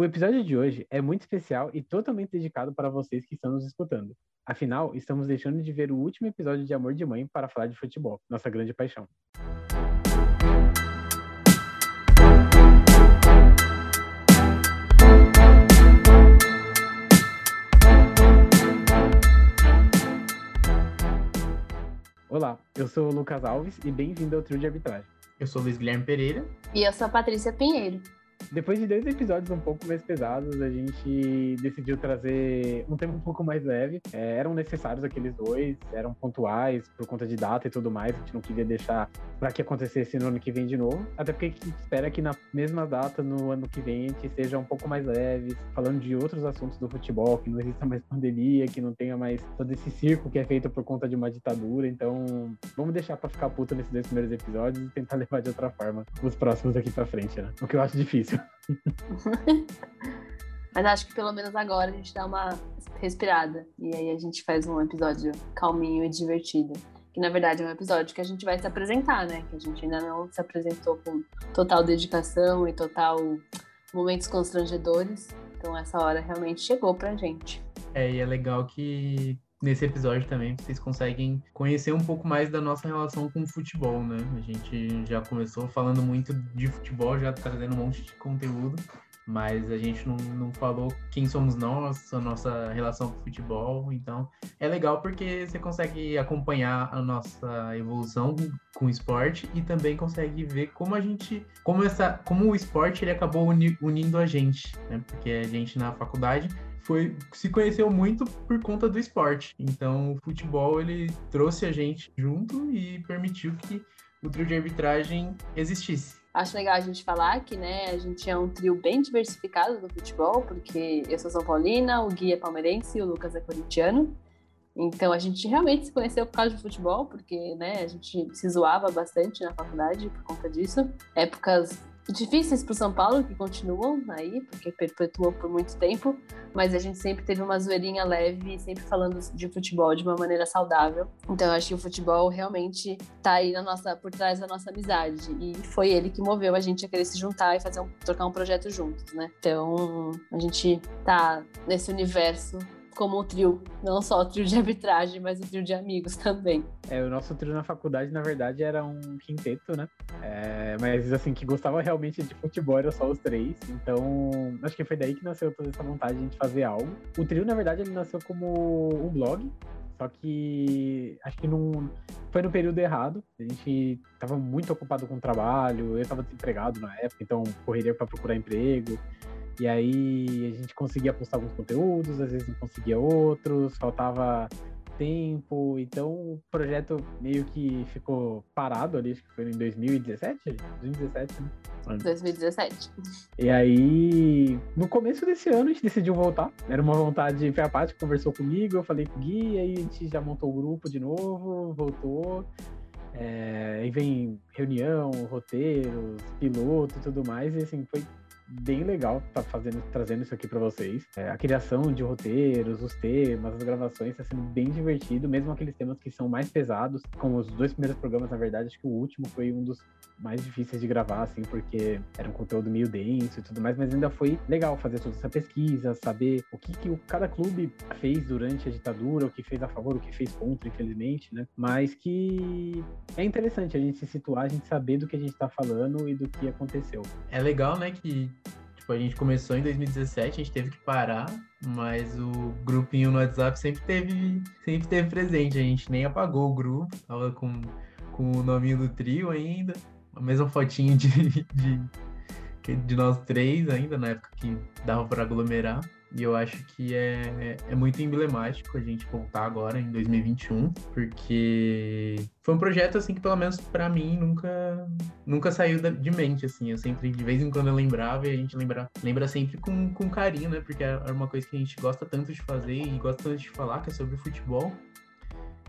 O episódio de hoje é muito especial e totalmente dedicado para vocês que estão nos escutando. Afinal, estamos deixando de ver o último episódio de Amor de Mãe para falar de futebol, nossa grande paixão. Olá, eu sou o Lucas Alves e bem-vindo ao Trio de Arbitragem. Eu sou o Luiz Guilherme Pereira. E eu sou a Patrícia Pinheiro. Depois de dois episódios um pouco mais pesados, a gente decidiu trazer um tema um pouco mais leve. É, eram necessários aqueles dois, eram pontuais por conta de data e tudo mais. A gente não queria deixar para que acontecesse no ano que vem de novo. Até porque a gente espera que na mesma data, no ano que vem, a gente seja um pouco mais leves, falando de outros assuntos do futebol, que não exista mais pandemia, que não tenha mais todo esse circo que é feito por conta de uma ditadura. Então, vamos deixar para ficar puto nesses dois primeiros episódios e tentar levar de outra forma os próximos daqui para frente, né? O que eu acho difícil. Mas acho que pelo menos agora a gente dá uma respirada. E aí a gente faz um episódio calminho e divertido. Que na verdade é um episódio que a gente vai se apresentar, né? Que a gente ainda não se apresentou com total dedicação e total momentos constrangedores. Então essa hora realmente chegou pra gente. É, e é legal que nesse episódio também vocês conseguem conhecer um pouco mais da nossa relação com o futebol, né? A gente já começou falando muito de futebol, já trazendo um monte de conteúdo, mas a gente não, não falou quem somos nós, a nossa relação com o futebol. Então é legal porque você consegue acompanhar a nossa evolução com o esporte e também consegue ver como a gente, como essa, como o esporte ele acabou uni, unindo a gente, né? Porque a gente na faculdade foi se conheceu muito por conta do esporte. Então, o futebol ele trouxe a gente junto e permitiu que o trio de arbitragem existisse. Acho legal a gente falar que, né, a gente é um trio bem diversificado do futebol, porque eu sou São Paulina, o Gui é palmeirense e o Lucas é corintiano. Então a gente realmente se conheceu por causa de futebol, porque né, a gente se zoava bastante na faculdade por conta disso. Épocas difíceis para o São Paulo, que continuam aí, porque perpetuou por muito tempo, mas a gente sempre teve uma zoeirinha leve, sempre falando de futebol de uma maneira saudável. Então eu acho que o futebol realmente está aí na nossa, por trás da nossa amizade. E foi ele que moveu a gente a querer se juntar e fazer um, trocar um projeto juntos, né? Então a gente tá nesse universo como o trio, não só o trio de arbitragem, mas o trio de amigos também. É, o nosso trio na faculdade, na verdade, era um quinteto, né? É, mas, assim, que gostava realmente de futebol era só os três. Então, acho que foi daí que nasceu toda essa vontade de a gente fazer algo. O trio, na verdade, ele nasceu como um blog, só que acho que não foi no período errado. A gente estava muito ocupado com o trabalho, eu estava desempregado na época, então correria para procurar emprego. E aí a gente conseguia postar alguns conteúdos, às vezes não conseguia outros, faltava tempo, então o projeto meio que ficou parado ali, acho que foi em 2017, 2017, né? 2017. E aí, no começo desse ano, a gente decidiu voltar. Era uma vontade, foi a Paty que conversou comigo, eu falei com o Gui, aí a gente já montou o grupo de novo, voltou. É, aí vem reunião, roteiros, piloto e tudo mais, e assim, foi bem legal tá fazendo, trazendo isso aqui para vocês. É, a criação de roteiros, os temas, as gravações está sendo bem divertido, mesmo aqueles temas que são mais pesados, como os dois primeiros programas, na verdade, acho que o último foi um dos mais difíceis de gravar, assim, porque era um conteúdo meio denso e tudo mais, mas ainda foi legal fazer toda essa pesquisa, saber o que, que cada clube fez durante a ditadura, o que fez a favor, o que fez contra, infelizmente, né? Mas que é interessante a gente se situar, a gente saber do que a gente está falando e do que aconteceu. É legal, né, que Tipo, a gente começou em 2017, a gente teve que parar, mas o grupinho no WhatsApp sempre teve, sempre teve presente. A gente nem apagou o grupo, tava com, com o nominho do trio ainda, a mesma fotinha de, de, de nós três ainda, na época que dava para aglomerar. E eu acho que é, é muito emblemático a gente voltar agora em 2021, porque foi um projeto assim que pelo menos para mim nunca nunca saiu de mente assim. Eu sempre de vez em quando eu lembrava e a gente lembra lembra sempre com, com carinho, né? Porque é uma coisa que a gente gosta tanto de fazer e gosta tanto de falar, que é sobre futebol.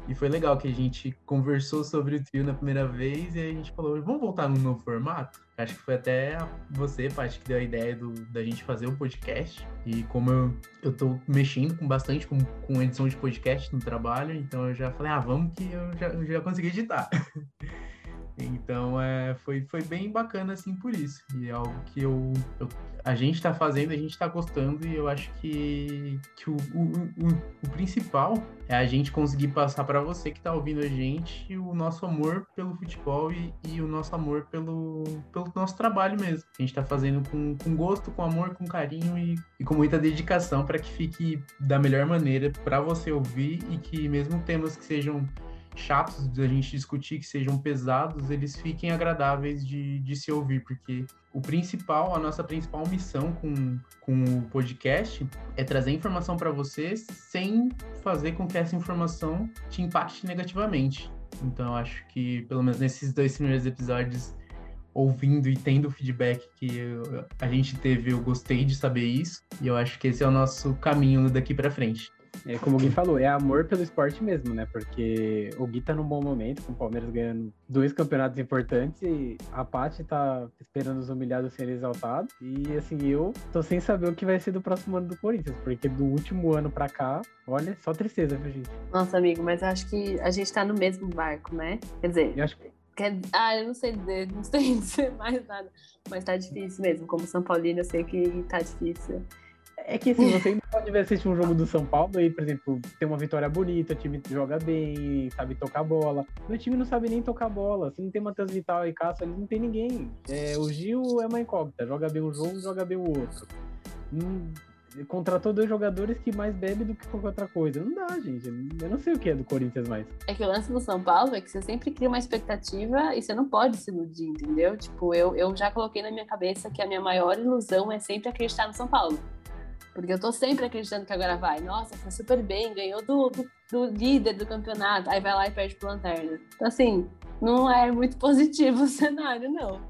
E foi legal que a gente conversou sobre o trio na primeira vez e a gente falou, vamos voltar num novo formato? Acho que foi até você, Paty, que deu a ideia do, da gente fazer o um podcast. E como eu, eu tô mexendo com bastante com, com edição de podcast no trabalho, então eu já falei, ah, vamos que eu já, eu já consegui editar. Então é, foi, foi bem bacana assim por isso. E é algo que eu, eu a gente está fazendo, a gente está gostando, e eu acho que, que o, o, o, o principal é a gente conseguir passar para você que está ouvindo a gente o nosso amor pelo futebol e, e, o nosso amor pelo, pelo nosso trabalho mesmo. A gente está fazendo com, com gosto, com amor, com carinho e, e com muita dedicação para que fique da melhor maneira para você ouvir e que mesmo temas que sejam chatos da gente discutir, que sejam pesados, eles fiquem agradáveis de, de se ouvir, porque o principal, a nossa principal missão com, com o podcast é trazer informação para vocês sem fazer com que essa informação te impacte negativamente. Então, acho que, pelo menos nesses dois primeiros episódios, ouvindo e tendo o feedback que eu, a gente teve, eu gostei de saber isso. E eu acho que esse é o nosso caminho daqui para frente. É como o Gui falou, é amor pelo esporte mesmo, né? Porque o Gui tá num bom momento, com o Palmeiras ganhando dois campeonatos importantes e a Paty tá esperando os humilhados serem exaltados. E assim, eu tô sem saber o que vai ser do próximo ano do Corinthians, porque do último ano pra cá, olha, só tristeza, viu, gente? Nossa, amigo, mas acho que a gente tá no mesmo barco, né? Quer dizer. Eu acho que Quer... Ah, eu não sei dizer, não sei dizer mais nada. Mas tá difícil mesmo. Como São Paulino, eu sei que tá difícil. É que assim, você ainda pode assistir um jogo do São Paulo e, por exemplo, ter uma vitória bonita, o time joga bem, sabe tocar bola. Meu time não sabe nem tocar bola. Se não tem Matheus Vital e Cássio, eles não tem ninguém. É, o Gil é uma incógnita, joga bem um jogo, joga bem o outro. Hum, contratou dois jogadores que mais bebem do que qualquer outra coisa. Não dá, gente. Eu não sei o que é do Corinthians mais. É que o lance do São Paulo é que você sempre cria uma expectativa e você não pode se iludir, entendeu? Tipo, eu, eu já coloquei na minha cabeça que a minha maior ilusão é sempre acreditar no São Paulo. Porque eu tô sempre acreditando que agora vai. Nossa, foi super bem, ganhou do, do, do, líder do campeonato. Aí vai lá e perde pro Lanterna. Então, assim, não é muito positivo o cenário, não.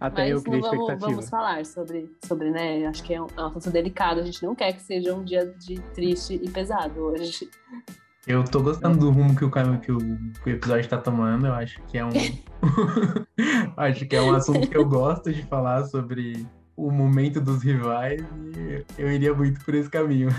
Até Mas eu criei vamos, expectativa. vamos falar sobre, sobre, né? Acho que é um, é um assunto delicado. A gente não quer que seja um dia de triste e pesado hoje. Eu tô gostando do rumo que o, que o, que o episódio tá tomando. Eu acho que é um. acho que é um assunto que eu gosto de falar sobre o momento dos rivais e eu iria muito por esse caminho.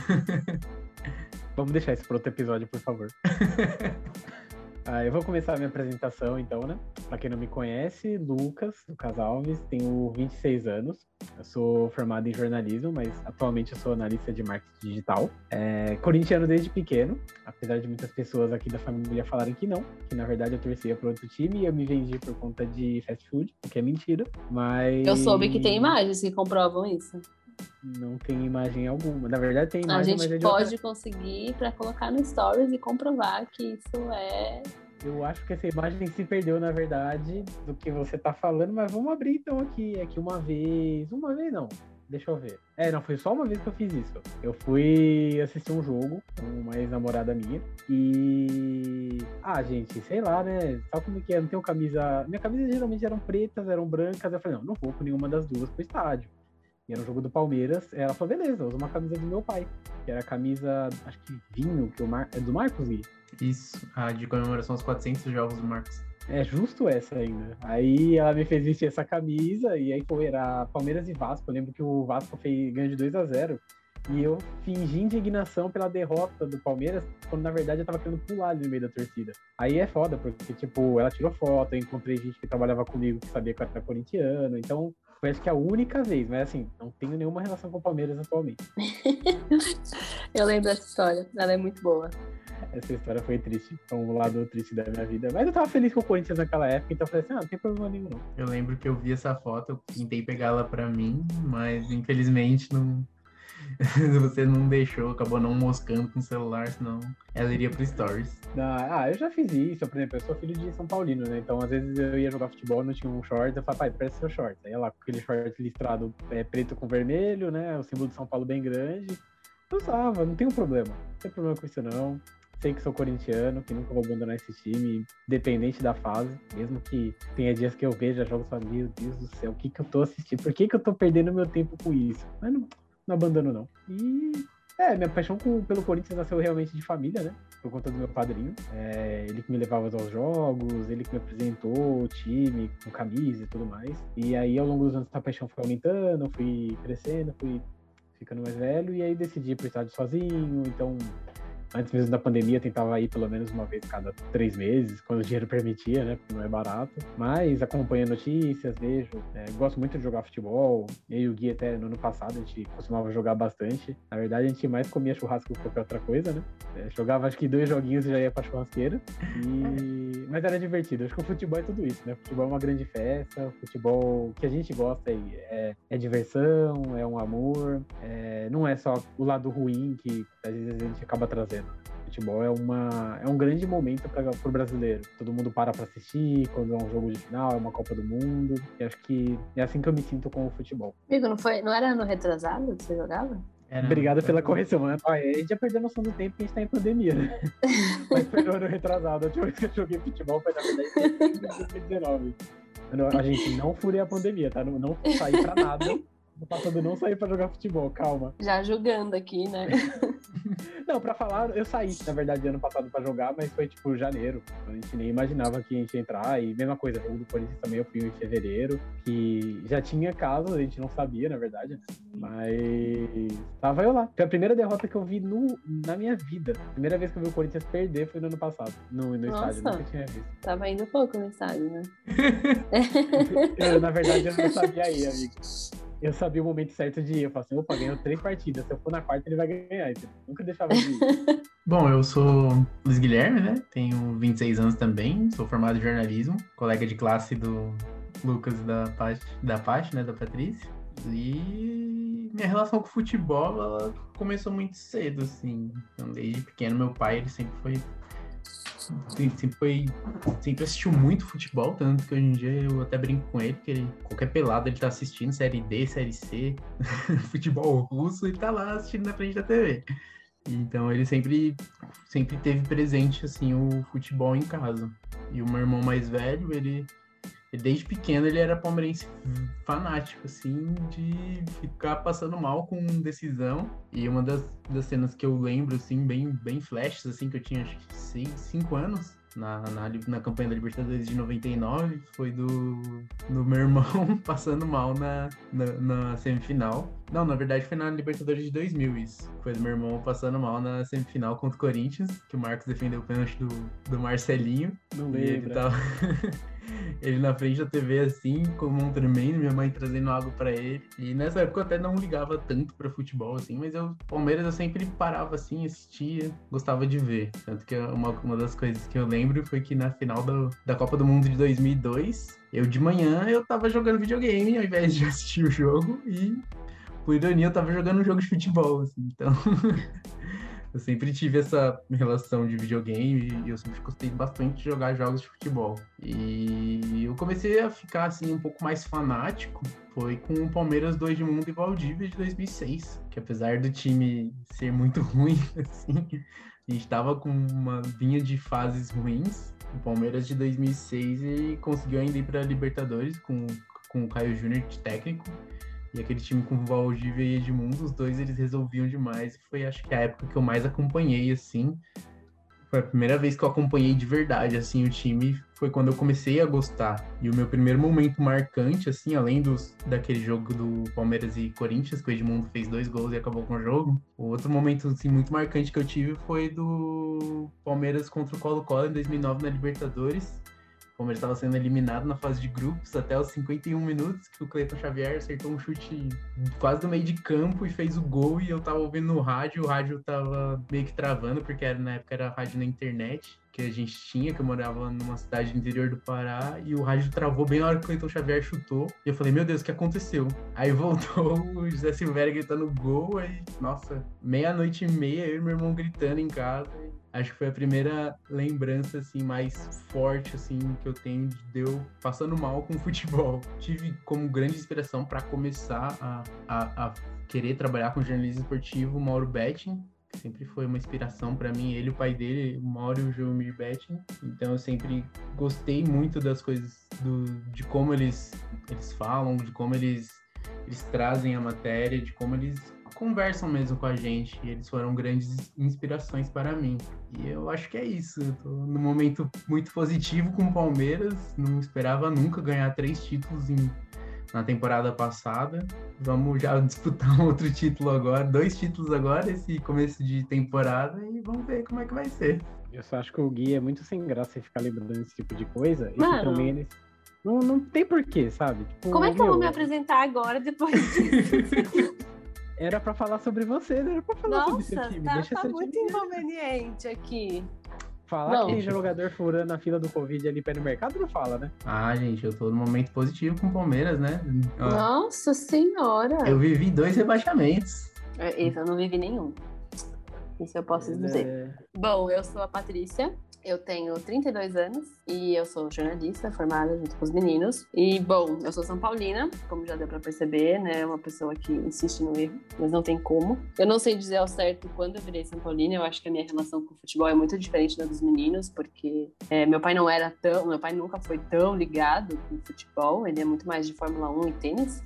Vamos deixar isso para outro episódio, por favor. ah, eu vou começar a minha apresentação, então, né? Para quem não me conhece, Lucas, Lucas Alves, tenho 26 anos. Eu sou formado em jornalismo, mas atualmente eu sou analista de marketing digital. É, corintiano desde pequeno, apesar de muitas pessoas aqui da família falarem que não, que na verdade eu torcia para outro time e eu me vendi por conta de fast food, o que é mentira. Mas. Eu soube que tem imagens que comprovam isso. Não tem imagem alguma. Na verdade, tem A imagem, mas é gente outra- pode conseguir para colocar no Stories e comprovar que isso é. Eu acho que essa imagem se perdeu, na verdade, do que você tá falando, mas vamos abrir então aqui. Aqui uma vez. Uma vez não. Deixa eu ver. É, não, foi só uma vez que eu fiz isso. Eu fui assistir um jogo com uma ex-namorada minha. E. Ah, gente, sei lá, né? Sabe como que é? Não tenho camisa. Minha camisa geralmente eram pretas, eram brancas. Eu falei, não, não vou com nenhuma das duas pro estádio. E era um jogo do Palmeiras. Ela falou, beleza, usa uma camisa do meu pai. Que era a camisa, acho que vinho, que o Mar... é do Marcos Gui. Isso, a de comemoração aos 400 jogos do Marcos. É justo essa ainda. Aí ela me fez vestir essa camisa e aí foi, era Palmeiras e Vasco. Eu lembro que o Vasco fez ganho de 2 a 0 e eu fingi indignação pela derrota do Palmeiras, quando na verdade eu tava querendo pular ali no meio da torcida. Aí é foda, porque, tipo, ela tirou foto, eu encontrei gente que trabalhava comigo que sabia que eu era corintiano, então acho que a única vez, mas assim, não tenho nenhuma relação com o Palmeiras atualmente. Eu lembro dessa história, ela é muito boa. Essa história foi triste, foi um lado triste da minha vida. Mas eu tava feliz com o Corinthians naquela época, então eu falei assim, ah, não tem problema nenhum não. Eu lembro que eu vi essa foto, eu tentei pegá-la pra mim, mas infelizmente não. Você não deixou, acabou não moscando com o celular, senão ela iria pro Stories. Ah, eu já fiz isso, por exemplo, eu sou filho de São Paulino, né? Então, às vezes eu ia jogar futebol, não tinha um short, eu falava, pai, presta seu short. Aí lá com aquele short listrado é, preto com vermelho, né? O símbolo de São Paulo bem grande. Eu usava, não tem problema. Não tem problema com isso, não. Sei que sou corintiano, que nunca vou abandonar esse time, independente da fase. Mesmo que tenha dias que eu veja jogos e falo, meu Deus do céu, o que que eu tô assistindo? Por que que eu tô perdendo meu tempo com isso? Mas não, não abandono, não. E é, minha paixão com- pelo Corinthians nasceu realmente de família, né? Por conta do meu padrinho. É, ele que me levava aos jogos, ele que me apresentou o time com camisa e tudo mais. E aí, ao longo dos anos, essa paixão foi aumentando, fui crescendo, fui ficando mais velho, e aí decidi ir pro estádio sozinho. Então, Antes mesmo da pandemia, tentava ir pelo menos uma vez cada três meses, quando o dinheiro permitia, né? Porque não é barato. Mas acompanho notícias, vejo. É, gosto muito de jogar futebol. Eu e o Gui até no ano passado a gente costumava jogar bastante. Na verdade, a gente mais comia churrasco que qualquer outra coisa, né? É, jogava acho que dois joguinhos e já ia pra churrasqueira. E... Mas era divertido. Acho que o futebol é tudo isso, né? O futebol é uma grande festa. O futebol que a gente gosta é, é diversão, é um amor. É... Não é só o lado ruim que às vezes a gente acaba trazendo futebol é, uma, é um grande momento para o brasileiro. Todo mundo para para assistir quando é um jogo de final, é uma Copa do Mundo. E acho que é assim que eu me sinto com o futebol. Amigo, não, foi, não era ano retrasado que você jogava? Era, Obrigado pela correção. Mano. a gente já perdeu a noção do tempo que a gente tá em pandemia, né? Mas foi no ano retrasado. A última vez que eu joguei futebol foi na verdade em 2019. A gente não furei a pandemia, tá? Não, não saí pra nada. No passado não saí pra jogar futebol, calma. Já jogando aqui, né? Não, pra falar, eu saí, na verdade, ano passado pra jogar, mas foi tipo janeiro. A gente nem imaginava que a gente ia entrar. E mesma coisa, o do Corinthians também eu fui em fevereiro, que já tinha casos, a gente não sabia, na verdade. Mas tava eu lá. Foi a primeira derrota que eu vi no, na minha vida. A primeira vez que eu vi o Corinthians perder foi no ano passado, no, no estádio. Nunca tinha visto. Tava indo pouco no estádio, né? eu, na verdade, eu não sabia aí, amigo eu sabia o momento certo de ir. Eu falei assim, opa, ganhou três partidas. Se eu for na quarta, ele vai ganhar. Então, nunca deixava de ir. Bom, eu sou Luiz Guilherme, né? Tenho 26 anos também, sou formado em jornalismo, colega de classe do Lucas da parte da parte, né, da Patrícia. E minha relação com futebol, ela começou muito cedo, assim. Então, desde pequeno, meu pai, ele sempre foi sempre foi. Sempre assistiu muito futebol, tanto que hoje em dia eu até brinco com ele, que ele, qualquer pelado ele tá assistindo, série D, série C, futebol russo, ele tá lá assistindo na frente da TV. Então ele sempre, sempre teve presente assim o futebol em casa. E o meu irmão mais velho, ele desde pequeno ele era palmeirense fanático, assim, de ficar passando mal com decisão. E uma das, das cenas que eu lembro, assim, bem, bem flashes, assim, que eu tinha acho que 5 anos, na, na, na, campanha da Libertadores de 99 foi do, do meu irmão passando mal na, na, na, semifinal. Não, na verdade foi na Libertadores de 2000 isso. Foi do meu irmão passando mal na semifinal contra o Corinthians, que o Marcos defendeu o pênalti do, do Marcelinho. Não lembro. Ele tava... ele na frente da TV assim, como um tremendo, minha mãe trazendo água para ele. E nessa época eu até não ligava tanto para futebol assim, mas eu Palmeiras eu sempre parava assim, assistia, gostava de ver. Tanto que uma, uma das coisas que eu lembro foi que na final do, da Copa do Mundo de 2002, eu de manhã eu tava jogando videogame ao invés de assistir o jogo e por ironia eu tava jogando um jogo de futebol, assim, então Eu sempre tive essa relação de videogame e eu sempre gostei bastante de jogar jogos de futebol. E eu comecei a ficar assim um pouco mais fanático foi com o Palmeiras 2 de Mundo e Valdívia de 2006, que apesar do time ser muito ruim assim, a gente tava com uma vinha de fases ruins. O Palmeiras de 2006 e conseguiu ainda ir para Libertadores com com o Caio Júnior de técnico e aquele time com Valdívia e Edmundo, os dois eles resolviam demais. Foi acho que a época que eu mais acompanhei, assim. Foi a primeira vez que eu acompanhei de verdade, assim, o time. Foi quando eu comecei a gostar. E o meu primeiro momento marcante, assim, além dos, daquele jogo do Palmeiras e Corinthians, que o Edmundo fez dois gols e acabou com o jogo. O outro momento, assim, muito marcante que eu tive foi do Palmeiras contra o Colo-Colo em 2009 na Libertadores Palmeiras estava sendo eliminado na fase de grupos até os 51 minutos, que o Cleiton Xavier acertou um chute quase do meio de campo e fez o gol, e eu tava ouvindo no rádio, o rádio tava meio que travando, porque era, na época era rádio na internet, que a gente tinha, que eu morava numa cidade do interior do Pará, e o rádio travou bem na hora que o Cleiton Xavier chutou, e eu falei, meu Deus, o que aconteceu? Aí voltou o José Silveira gritando gol, aí, nossa, meia-noite e meia, eu e meu irmão gritando em casa, acho que foi a primeira lembrança assim mais forte assim que eu tenho de eu passando mal com futebol. Tive como grande inspiração para começar a, a, a, querer trabalhar com jornalismo esportivo o Mauro Betting, que sempre foi uma inspiração para mim, ele o pai dele, o Mauro e o João Betting. Então eu sempre gostei muito das coisas do, de como eles eles falam, de como eles eles trazem a matéria, de como eles conversam mesmo com a gente. E eles foram grandes inspirações para mim. E eu acho que é isso. Eu tô num momento muito positivo com o Palmeiras. Não esperava nunca ganhar três títulos em na temporada passada. Vamos já disputar um outro título agora, dois títulos agora, esse começo de temporada, e vamos ver como é que vai ser. Eu só acho que o Gui é muito sem graça em ficar lembrando esse tipo de coisa. Mano. E também ele... não, não tem porquê, sabe? Tipo, Como é que eu vou me apresentar agora depois disso? Era pra falar sobre você, não era pra falar sobre Nossa, seu time. tá, Deixa tá seu muito inconveniente aqui. Falar Não. que tem jogador furando a fila do Covid ali pé no mercado, não fala, né? Ah, gente, eu tô no momento positivo com o Palmeiras, né? Ó, Nossa senhora! eu vivi dois rebaixamentos. É, Esse eu não vivi nenhum. Isso eu posso dizer. É, Bom, eu sou a Patrícia, eu tenho 32 anos e eu sou jornalista formada junto com os meninos. E, bom, eu sou São Paulina, como já deu pra perceber, né? Uma pessoa que insiste no erro, mas não tem como. Eu não sei dizer ao certo quando eu virei São Paulina, eu acho que a minha relação com o futebol é muito diferente da dos meninos, porque é, meu pai não era tão, meu pai nunca foi tão ligado com futebol, ele é muito mais de Fórmula 1 e tênis.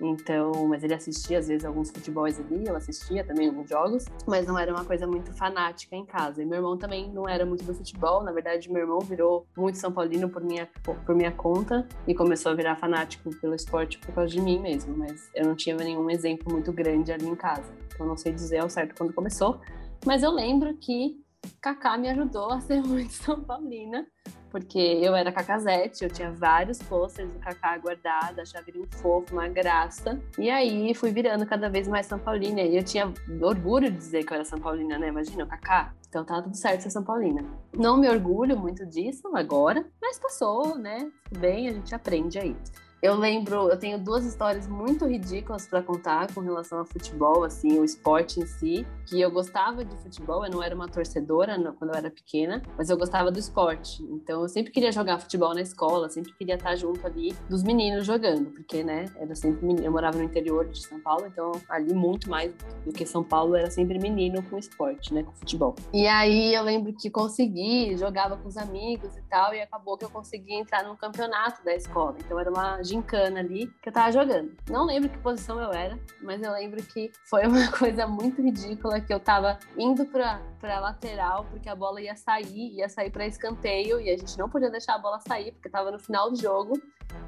Então, mas ele assistia às vezes alguns futebols ali, eu assistia também alguns jogos, mas não era uma coisa muito fanática em casa. E meu irmão também não era muito do futebol, na verdade, meu irmão virou muito São Paulino por minha, por minha conta e começou a virar fanático pelo esporte por causa de mim mesmo, mas eu não tinha nenhum exemplo muito grande ali em casa. Então, não sei dizer ao certo quando começou, mas eu lembro que Kaká me ajudou a ser muito São Paulina, porque eu era Cacazete, eu tinha vários posters do Kaká guardado, achava ele um fofo, uma graça. E aí fui virando cada vez mais São Paulina. E eu tinha orgulho de dizer que eu era São Paulina, né? Imagina, o Kaká. Então tá tudo certo ser São Paulina. Não me orgulho muito disso agora, mas passou, né? Tudo bem, a gente aprende aí. Eu lembro, eu tenho duas histórias muito ridículas para contar com relação ao futebol, assim, o esporte em si, que eu gostava de futebol, eu não era uma torcedora não, quando eu era pequena, mas eu gostava do esporte. Então eu sempre queria jogar futebol na escola, sempre queria estar junto ali dos meninos jogando, porque, né, era sempre eu morava no interior de São Paulo, então ali muito mais do que São Paulo era sempre menino com esporte, né, com futebol. E aí eu lembro que consegui, jogava com os amigos e tal, e acabou que eu consegui entrar no campeonato da escola. Então era uma gincana ali que eu tava jogando. Não lembro que posição eu era, mas eu lembro que foi uma coisa muito ridícula que eu tava indo pra, pra lateral, porque a bola ia sair, ia sair pra escanteio, e a gente não podia deixar a bola sair, porque tava no final do jogo.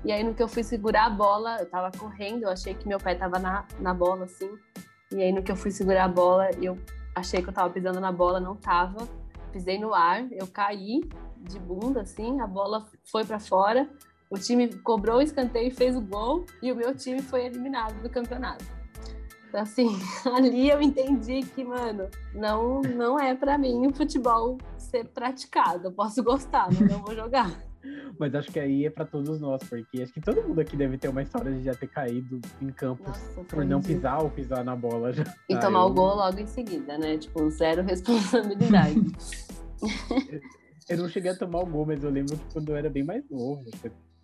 E aí, no que eu fui segurar a bola, eu tava correndo, eu achei que meu pé tava na, na bola, assim. E aí, no que eu fui segurar a bola, eu achei que eu tava pisando na bola, não tava. Pisei no ar, eu caí de bunda, assim, a bola foi pra fora. O time cobrou o escanteio e fez o gol, e o meu time foi eliminado do campeonato. Então, assim, ali eu entendi que, mano, não, não é pra mim o futebol ser praticado. Eu posso gostar, mas não vou jogar. Mas acho que aí é pra todos nós, porque acho que todo mundo aqui deve ter uma história de já ter caído em campo Nossa, por não pisar ou pisar na bola já. E Ah, tomar eu- o gol logo em seguida, né? Tipo, zero responsabilidade. Eu não cheguei a tomar o gol, mas eu lembro que quando eu era bem mais novo,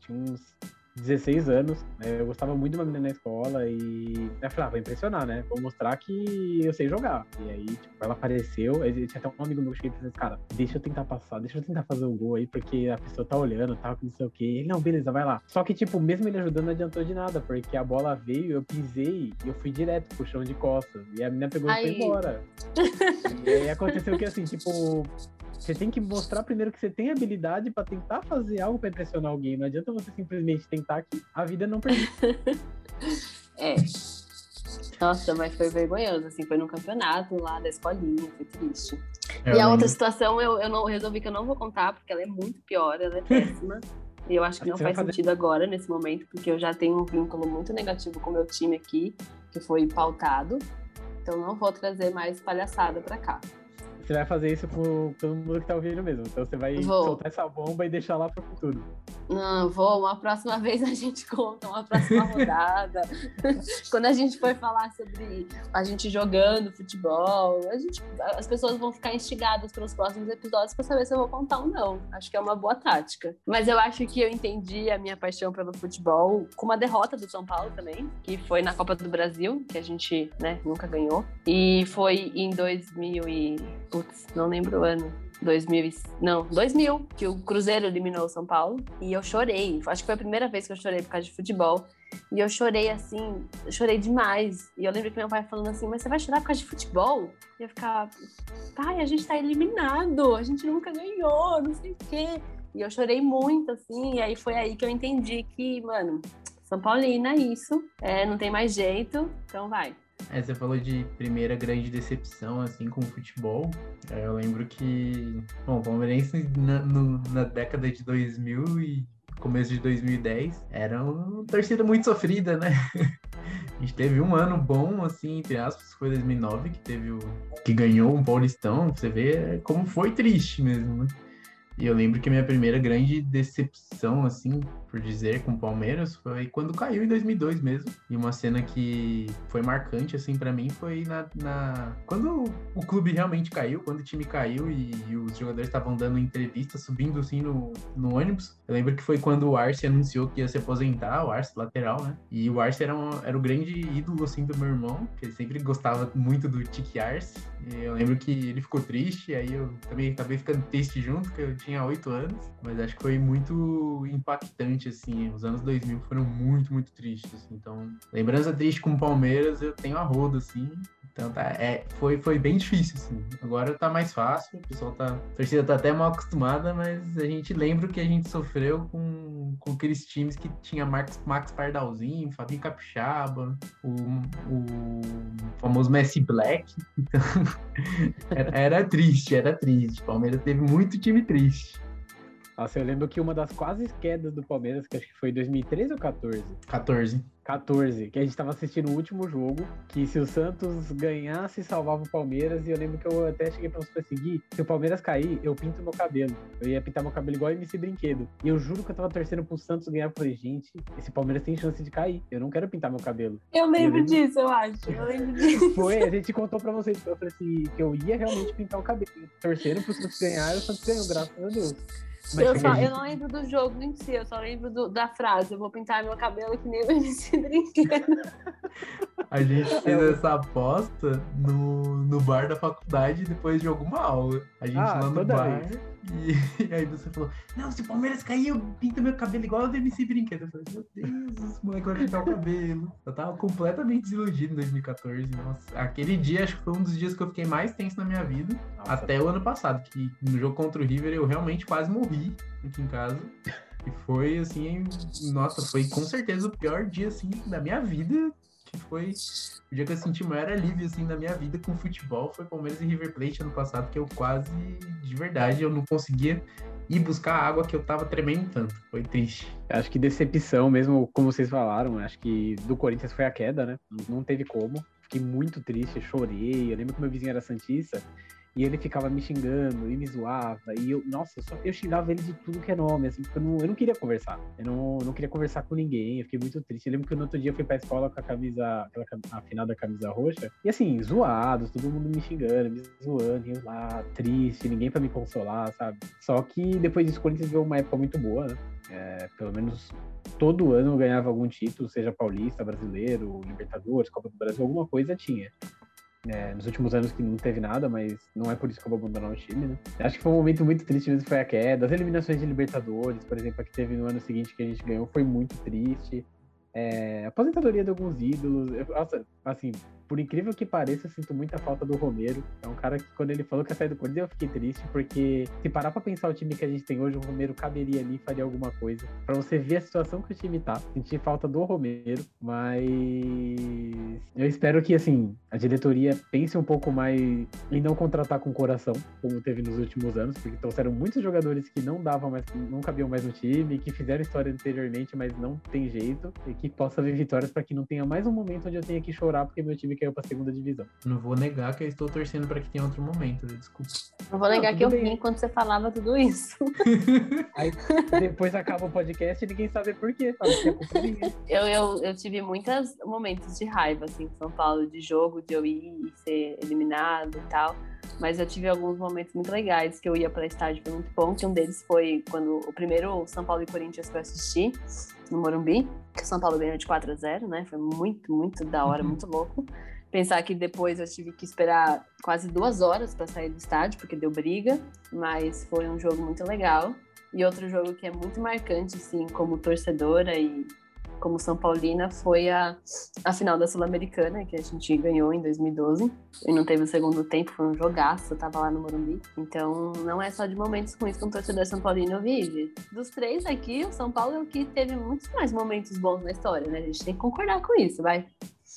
tinha uns 16 anos, né, eu gostava muito de uma menina na escola e eu falei, ah, vou impressionar, né? Vou mostrar que eu sei jogar. E aí, tipo, ela apareceu, aí tinha até um amigo meu que cheguei e falei, assim, cara, deixa eu tentar passar, deixa eu tentar fazer o gol aí, porque a pessoa tá olhando, tá, não sei o quê. Ele, não, beleza, vai lá. Só que, tipo, mesmo ele ajudando, não adiantou de nada, porque a bola veio, eu pisei e eu fui direto pro chão de costas. E a menina pegou e foi Aí. embora. e aí aconteceu que, assim, tipo, você tem que mostrar primeiro que você tem habilidade pra tentar fazer algo pra impressionar alguém. Não adianta você simplesmente tentar que a vida não permite. É. Nossa, mas foi vergonhoso, assim, foi num campeonato lá da escolinha, foi triste. Eu e a outra situação eu, eu não resolvi que eu não vou contar, porque ela é muito pior, ela é péssima. E eu acho que não faz fazer- sentido agora, nesse momento, porque eu já tenho um vínculo muito negativo com o meu time aqui, que foi pautado. Então não vou trazer mais palhaçada pra cá. Você vai fazer isso com todo mundo que tá ouvindo mesmo. Então você vai Vou. soltar essa bomba e deixar lá pro futuro. Não, vou, uma próxima vez a gente conta, uma próxima rodada. Quando a gente for falar sobre a gente jogando futebol, a gente, as pessoas vão ficar instigadas pelos próximos episódios para saber se eu vou contar ou não. Acho que é uma boa tática. Mas eu acho que eu entendi a minha paixão pelo futebol com uma derrota do São Paulo também, que foi na Copa do Brasil, que a gente né, nunca ganhou. E foi em 2000 e... Putz, não lembro o ano. 2000, e- não, 2000, que o Cruzeiro eliminou o São Paulo. E eu chorei. Acho que foi a primeira vez que eu chorei por causa de futebol. E eu chorei assim, chorei demais. E eu lembro que meu pai falando assim: Mas você vai chorar por causa de futebol? E eu ficava, pai, a gente tá eliminado, a gente nunca ganhou, não sei o quê. E eu chorei muito, assim. E aí foi aí que eu entendi que, mano, São Paulina, isso. É, não tem mais jeito, então vai. É, você falou de primeira grande decepção, assim, com o futebol. É, eu lembro que, bom, o Palmeirense na, no, na década de 2000 e começo de 2010 era uma torcida muito sofrida, né? A gente teve um ano bom, assim, entre aspas, foi 2009, que teve o... que ganhou um Paulistão. Você vê como foi triste mesmo, né? E eu lembro que minha primeira grande decepção, assim, por dizer, com o Palmeiras foi quando caiu em 2002 mesmo. E uma cena que foi marcante, assim, para mim foi na, na, Quando o clube realmente caiu, quando o time caiu e, e os jogadores estavam dando entrevista, subindo, assim, no, no ônibus. Eu lembro que foi quando o Arce anunciou que ia se aposentar, o Arce, lateral, né? E o Arce era, um, era o grande ídolo, assim, do meu irmão, que ele sempre gostava muito do Tiki Arce. E eu lembro que ele ficou triste, aí eu também acabei ficando triste junto, que eu tinha oito anos. Mas acho que foi muito impactante, assim. Os anos 2000 foram muito, muito tristes, assim. Então, lembrança triste com o Palmeiras, eu tenho a roda, assim. Então tá, é, foi, foi bem difícil, assim. Agora tá mais fácil, o pessoal tá. A torcida tá até mal acostumada, mas a gente lembra que a gente sofreu com, com aqueles times que tinha Max, Max Pardalzinho, Fabinho Capixaba, o, o famoso Messi Black. Então, era, era triste, era triste. O Palmeiras teve muito time triste. Nossa, eu lembro que uma das quase quedas do Palmeiras, que acho que foi 2013 ou 14? 14. 14, que a gente tava assistindo o último jogo, que se o Santos ganhasse, salvava o Palmeiras, e eu lembro que eu até cheguei pra você seguir, se o Palmeiras cair, eu pinto meu cabelo. Eu ia pintar meu cabelo igual MC Brinquedo. E eu juro que eu tava torcendo pro Santos ganhar, eu falei, gente, esse Palmeiras tem chance de cair, eu não quero pintar meu cabelo. Eu lembro, eu lembro... disso, eu acho, eu lembro disso. Foi, a gente contou pra vocês, eu falei assim, que eu ia realmente pintar o cabelo, torcendo pro Santos ganhar, e o Santos ganhou, graças a Deus. Eu, só, eu, não lembro do jogo em si, eu só lembro do, da frase. Eu vou pintar meu cabelo que nem o MC Brinquedo. A gente fez essa aposta no, no bar da faculdade depois de alguma aula. A gente ah, lá no bar. E, e, aí você falou: Não, se o Palmeiras cair, eu pinto meu cabelo igual o do MC Brinquedo. Eu falei: Meu Deus, esse moleque vai pintar o cabelo. Eu tava completamente desiludido em 2014. Nossa, aquele dia acho que foi um dos dias que eu fiquei mais tenso na minha vida. Nossa, até o ano passado, que no jogo contra o River eu realmente quase morri aqui em casa. E foi assim, nossa, foi com certeza o pior dia assim da minha vida que foi o dia que eu senti maior alívio assim na minha vida com futebol foi Palmeiras e River Plate ano passado, que eu quase, de verdade, eu não conseguia ir buscar a água que eu tava tremendo tanto. Foi triste. Acho que decepção mesmo, como vocês falaram, acho que do Corinthians foi a queda, né? Não teve como. Fiquei muito triste, chorei. Eu lembro que meu vizinho era Santista e ele ficava me xingando e me zoava. E eu, nossa, eu, só, eu xingava ele de tudo que é nome, assim, porque eu não, eu não queria conversar. Eu não, não queria conversar com ninguém. Eu fiquei muito triste. Eu lembro que no outro dia eu fui pra escola com a camisa, aquela, a final da camisa roxa. E assim, zoados, todo mundo me xingando, me zoando, eu lá, triste, ninguém pra me consolar, sabe? Só que depois disso, o Corinthians veio uma época muito boa, né? É, pelo menos todo ano eu ganhava algum título, seja paulista, brasileiro, Libertadores, Copa do Brasil, alguma coisa tinha. É, nos últimos anos que não teve nada, mas não é por isso que eu vou abandonar o time, né? Acho que foi um momento muito triste mesmo, foi a queda. As eliminações de Libertadores, por exemplo, a que teve no ano seguinte que a gente ganhou, foi muito triste. É, aposentadoria de alguns ídolos. Nossa, assim, por incrível que pareça, eu sinto muita falta do Romero. É um cara que, quando ele falou que ia sair do Corinthians, eu fiquei triste, porque se parar pra pensar o time que a gente tem hoje, o Romero caberia ali e faria alguma coisa. Pra você ver a situação que o time tá. Senti falta do Romero, mas eu espero que, assim, a diretoria pense um pouco mais em não contratar com coração, como teve nos últimos anos, porque trouxeram muitos jogadores que não davam mais, não cabiam mais no time, que fizeram história anteriormente, mas não tem jeito, e que possa ver vitórias para que não tenha mais um momento onde eu tenha que chorar porque meu time caiu pra segunda divisão. Não vou negar que eu estou torcendo para que tenha outro momento, desculpa. Não vou negar não, que eu bem. ri enquanto você falava tudo isso. Aí depois acaba o podcast e ninguém sabe por quê, sabe? É eu, eu, eu tive muitos momentos de raiva, assim, em São Paulo, de jogo, de eu ir e ser eliminado e tal. Mas eu tive alguns momentos muito legais que eu ia para estádio, foi muito bom. Que um deles foi quando o primeiro São Paulo e Corinthians que eu assisti no Morumbi, que o São Paulo ganhou de 4 a 0 né? Foi muito, muito da hora, uhum. muito louco. Pensar que depois eu tive que esperar quase duas horas para sair do estádio, porque deu briga, mas foi um jogo muito legal. E outro jogo que é muito marcante, assim, como torcedora e como São Paulina foi a, a final da Sul-Americana, que a gente ganhou em 2012. E não teve o segundo tempo, foi um jogaço, eu tava lá no Morumbi. Então, não é só de momentos ruins que um torcedor São Paulino vive. Dos três aqui, o São Paulo é o que teve muitos mais momentos bons na história, né? A gente tem que concordar com isso, vai.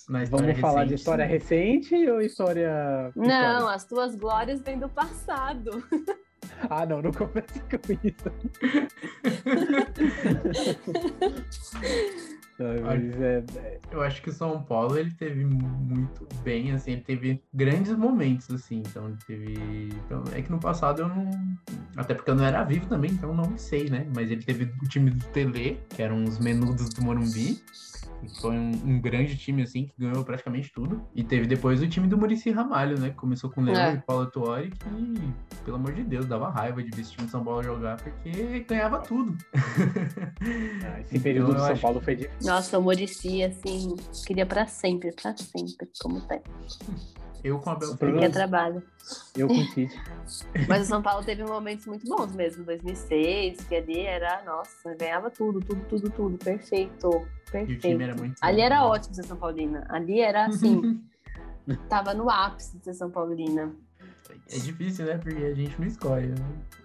Vamos falar de história recente ou história. Não, história? as tuas glórias vêm do passado. Ah, não, não comece com isso. Mas é, é... Eu acho que o São Paulo ele teve muito bem, assim, ele teve grandes momentos, assim, então ele teve. Então, é que no passado eu não. Até porque eu não era vivo também, então não sei, né? Mas ele teve o time do Tele, que eram os menudos do Morumbi. Foi um, um, grande time, assim, que ganhou praticamente tudo. E teve depois o time do Murici Ramalho, né? Que começou com o Leão é. e Paulo Tuori, que, pelo amor de Deus, dava raiva de ver esse time de São Paulo jogar, porque ganhava tudo. Ah, esse período então, do São. Paulo foi difícil. Nossa, o Murici, assim, queria pra sempre, pra sempre, como tem. Eu com a Bel Que trabalho. Eu com o Tite. Mas o São Paulo teve momentos muito bons mesmo, 2006, que ali era, nossa, ganhava tudo, tudo, tudo, tudo, perfeito, perfeito. Era ali era ótimo ser São Paulina, ali era assim, tava no ápice de ser São Paulina. É difícil, né? Porque a gente não escolhe. Né?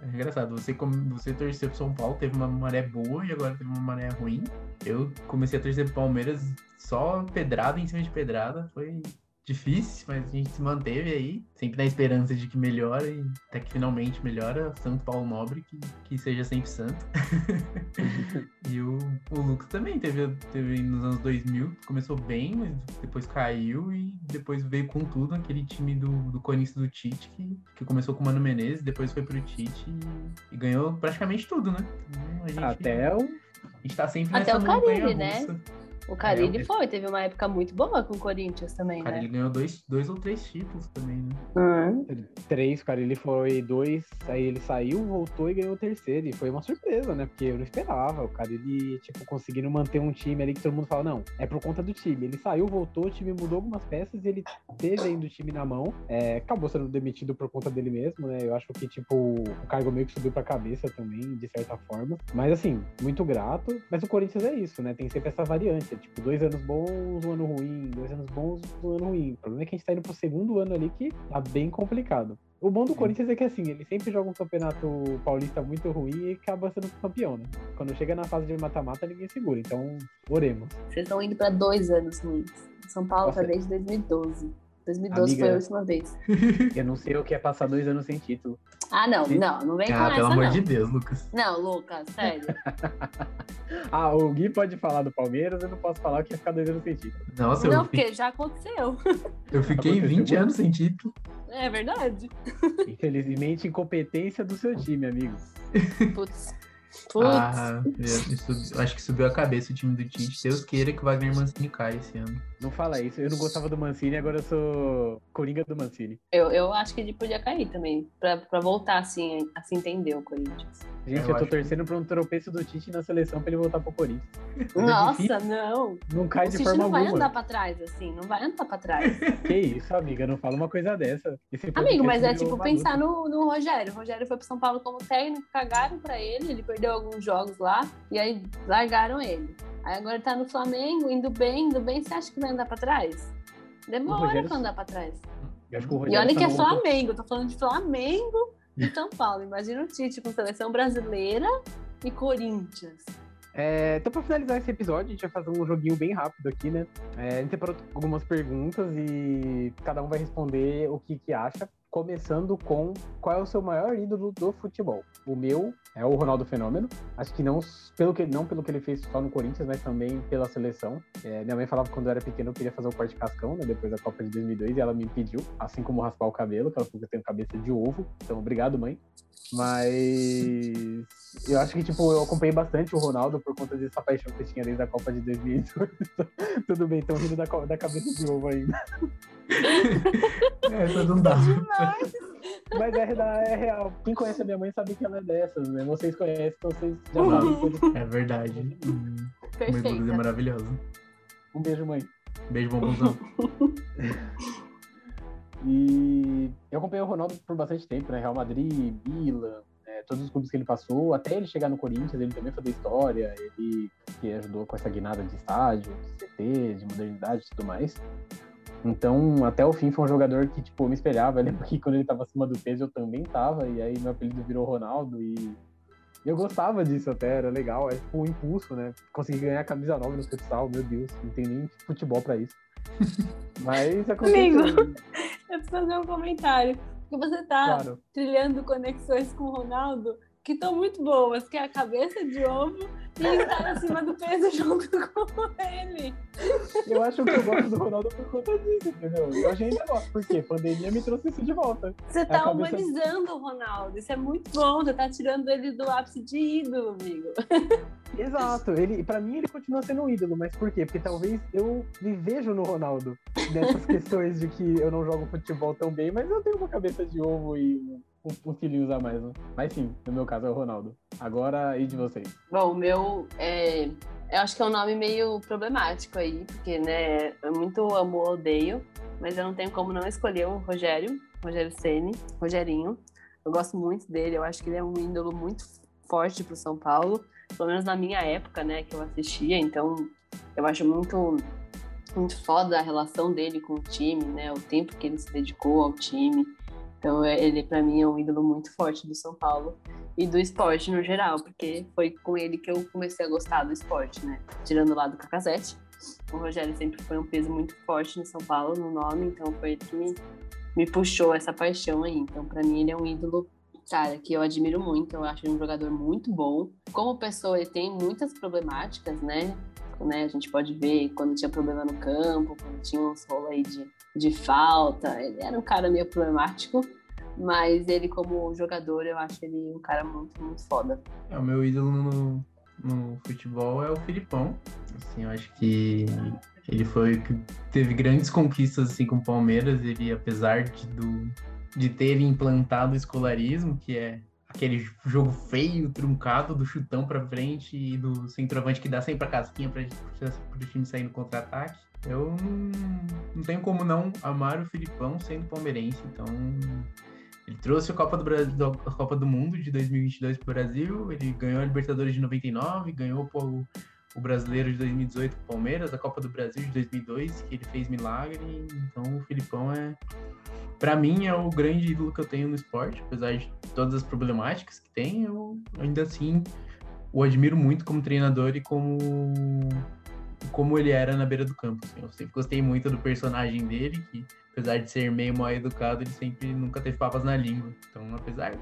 É engraçado. Você, você torceu pro São Paulo, teve uma maré boa e agora teve uma maré ruim. Eu comecei a torcer pro Palmeiras só pedrada em cima de pedrada. Foi difícil, mas a gente se manteve aí, sempre na esperança de que melhore, e até que finalmente melhora. Santo Paulo Nobre, que, que seja sempre santo. e o, o Lucas também teve, teve nos anos 2000, começou bem, mas depois caiu e depois veio com tudo aquele time do, do Corinthians do Tite, que, que começou com o Mano Menezes, depois foi pro Tite e, e ganhou praticamente tudo, né? Então, gente, Até o. A gente tá sempre Até o Carilli, né? O Carilli é, foi, teve uma época muito boa com o Corinthians também, o Carilli né? ganhou dois, dois ou três títulos também, né? Uhum. Três, o Carilli foi dois, aí ele saiu, voltou e ganhou o terceiro. E foi uma surpresa, né? Porque eu não esperava. O Carilli, tipo, conseguindo manter um time ali que todo mundo fala, não, é por conta do time. Ele saiu, voltou, o time mudou algumas peças, ele teve ainda o time na mão. É, acabou sendo demitido por conta dele mesmo, né? Eu acho que, tipo, o cargo meio que subiu pra cabeça também, de certa forma. Mas assim, muito grato. Mas o Corinthians é isso, né? Tem sempre essa variante. É, tipo, dois anos bons, um ano ruim, dois anos bons, um ano ruim. O problema é que a gente tá indo pro segundo ano ali que tá bem complicado. O bom do Corinthians é que assim, ele sempre joga um campeonato paulista muito ruim e acaba sendo campeão, né? Quando chega na fase de mata-mata, ninguém segura. Então, oremos. Vocês estão indo para dois anos ruins. São Paulo Nossa. tá desde 2012. 2012 Amiga, foi a última vez. Eu não sei o que é passar dois anos sem título. Ah, não, não, não vem ah, com essa, pelo amor não. de Deus, Lucas. Não, Lucas, sério. ah, o Gui pode falar do Palmeiras, eu não posso falar que ia ficar dois anos sem título. Nossa, não, eu porque já aconteceu. Eu fiquei aconteceu 20 anos sem título. É verdade. Infelizmente, incompetência do seu time, amigo. Putz. Putz. Ah, eu, acho que subiu a cabeça o time do Tite. Deus queira que o Wagner Mancini caia esse ano. Não fala isso. Eu não gostava do Mancini, agora eu sou coringa do Mancini. Eu, eu acho que ele podia cair também, pra, pra voltar assim, a se entender o Corinthians. Gente, eu, eu tô torcendo que... pra um tropeço do Tite na seleção pra ele voltar pro Corinthians. Nossa, não. Não cai o de Tite forma não alguma. vai andar pra trás, assim, não vai andar pra trás. que isso, amiga, não fala uma coisa dessa. Amigo, mas é tipo pensar no, no Rogério. O Rogério foi pro São Paulo como técnico, cagaram pra ele, ele perdeu alguns jogos lá, e aí largaram ele. Aí agora tá no Flamengo, indo bem, indo bem, você acha que vai andar pra trás? Demora Rogério... pra andar pra trás. e olha que é Flamengo, tô falando de Flamengo e São Paulo. Imagina o Tite com seleção brasileira e Corinthians. É, então, para finalizar esse episódio, a gente vai fazer um joguinho bem rápido aqui, né? É, a gente separou algumas perguntas e cada um vai responder o que, que acha começando com qual é o seu maior ídolo do futebol. O meu é o Ronaldo Fenômeno. Acho que não pelo que, não pelo que ele fez só no Corinthians, mas também pela seleção. É, minha mãe falava que quando eu era pequeno eu queria fazer o corte cascão, né, depois da Copa de 2002, e ela me impediu, assim como raspar o cabelo, que ela falou que eu tenho cabeça de ovo. Então, obrigado, mãe. Mas eu acho que, tipo, eu acompanhei bastante o Ronaldo por conta dessa paixão que eu tinha desde a Copa de 2002. Tudo bem, estão rindo da, da cabeça de ovo ainda. Essa não dá. Mas é, é, real. Quem conhece a minha mãe sabe que ela é dessas, né? Vocês conhecem, então vocês já sabem. É verdade. Hum, Perfeito. é maravilhoso. Um beijo, mãe. Beijo, bombonzão. e eu acompanhei o Ronaldo por bastante tempo, né? Real Madrid, Milan, né? todos os clubes que ele passou, até ele chegar no Corinthians, ele também fazia história, ele que ajudou com essa guinada de estádio, de CT, de modernidade e tudo mais. Então, até o fim foi um jogador que, tipo, eu me espelhava. Eu lembro que quando ele tava acima do peso, eu também tava, e aí meu apelido virou Ronaldo, e eu gostava disso até, era legal, é tipo um impulso, né? Consegui ganhar a camisa nova no futsal, meu Deus, não tem nem futebol pra isso. Mas aconteceu. Amigo, eu preciso fazer um comentário. Porque você tá Claro. trilhando conexões com o Ronaldo que estão muito boas, que é a cabeça de ovo e estar acima do peso junto com ele. Eu acho que eu gosto do Ronaldo por conta disso, entendeu? Eu hoje ainda gosto, porque a pandemia me trouxe isso de volta. Você tá cabeça- humanizando o Ronaldo. Isso é muito bom. Você tá tirando ele do ápice de ídolo, amigo. Exato, ele, pra mim ele continua sendo um ídolo, mas por quê? Porque talvez eu me vejo no Ronaldo nessas questões de que eu não jogo futebol tão bem, mas eu tenho uma cabeça de ovo e um filhinhos a mais, né? Mas sim, no meu caso é o Ronaldo. Agora, e de vocês? Bom, o meu é. Eu acho que é um nome meio problemático aí, porque, né, é muito amo ou odeio, mas eu não tenho como não escolher o Rogério, Rogério Ceni, Rogerinho. Eu gosto muito dele, eu acho que ele é um ídolo muito forte pro São Paulo, pelo menos na minha época, né, que eu assistia, então eu acho muito muito foda a relação dele com o time, né, o tempo que ele se dedicou ao time. Então, é- ele para mim é um ídolo muito forte do São Paulo e do esporte no geral, porque foi com ele que eu comecei a gostar do esporte, né? Tirando lá do Cacazete. O Rogério sempre foi um peso muito forte no São Paulo, no nome, então foi ele que me, me puxou essa paixão aí. Então, pra mim, ele é um ídolo, cara, que eu admiro muito. Eu acho ele um jogador muito bom. Como pessoa, ele tem muitas problemáticas, né? né? A gente pode ver quando tinha problema no campo, quando tinha uns rolos aí de, de falta. Ele era um cara meio problemático, mas ele, como jogador, eu acho ele um cara muito, muito foda. É, o meu ídolo no, no futebol é o Filipão. Assim, eu acho que ele foi que teve grandes conquistas assim com o Palmeiras. Ele, apesar de, do, de ter implantado o escolarismo, que é aquele jogo feio, truncado, do chutão pra frente e do centroavante que dá sempre a casquinha pra, pro time sair no contra-ataque. Eu não, tenho como não amar o Filipão sendo palmeirense, então ele trouxe a Copa do, Brasil, a Copa do Mundo de 2022 para o Brasil, ele ganhou a Libertadores de 99, ganhou o, o Brasileiro de 2018 com o Palmeiras, a Copa do Brasil de 2002, que ele fez milagre. Então o Filipão é, para mim, é o grande ídolo que eu tenho no esporte, apesar de todas as problemáticas que tem, eu ainda assim o admiro muito como treinador e como como ele era na beira do campo. assim. Eu sempre gostei muito do personagem dele, que apesar de ser meio mal educado, ele sempre nunca teve papas na língua. Então, apesar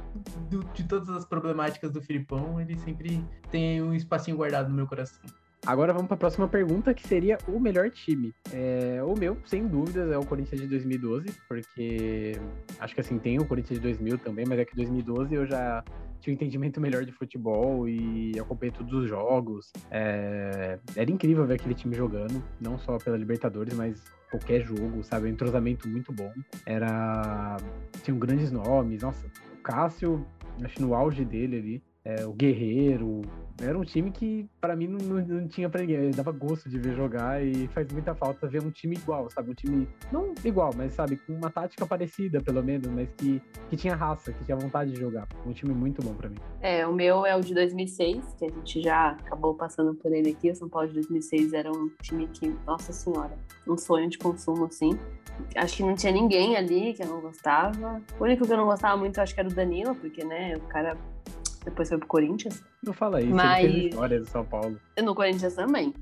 do- de todas as problemáticas do Filipão, ele sempre tem um espacinho guardado no meu coração. Agora vamos para a próxima pergunta, que seria o melhor time. É, o meu, sem dúvidas, é o Corinthians de 2012, porque acho que assim, tem o Corinthians de 2000 também, mas é que 2012 eu já tinha um entendimento melhor de futebol e acompanhei todos os jogos. É, era incrível ver aquele time jogando, não só pela Libertadores, mas qualquer jogo, sabe? Um entrosamento muito bom. Era. Tinham grandes nomes, nossa, o Cássio, acho no auge dele ali. É, o Guerreiro, era um time que, pra mim, não, não- tinha pra ninguém. Dava gosto de ver jogar e faz muita falta ver um time igual, sabe? Um time, não igual, mas sabe, com uma tática parecida, pelo menos, mas que, que tinha raça, que tinha vontade de jogar. Um time muito bom pra mim. É, o meu é o de 2006, que a gente já acabou passando por ele aqui. O São Paulo de 2006 era um time que, nossa senhora, um sonho de consumo, assim. Acho que não tinha ninguém ali que eu não gostava. O único que eu não gostava muito, acho que era o Danilo, porque, né, o cara depois foi pro Corinthians. Não fala isso, Mas- ele fez história do São Paulo. No Corinthians também.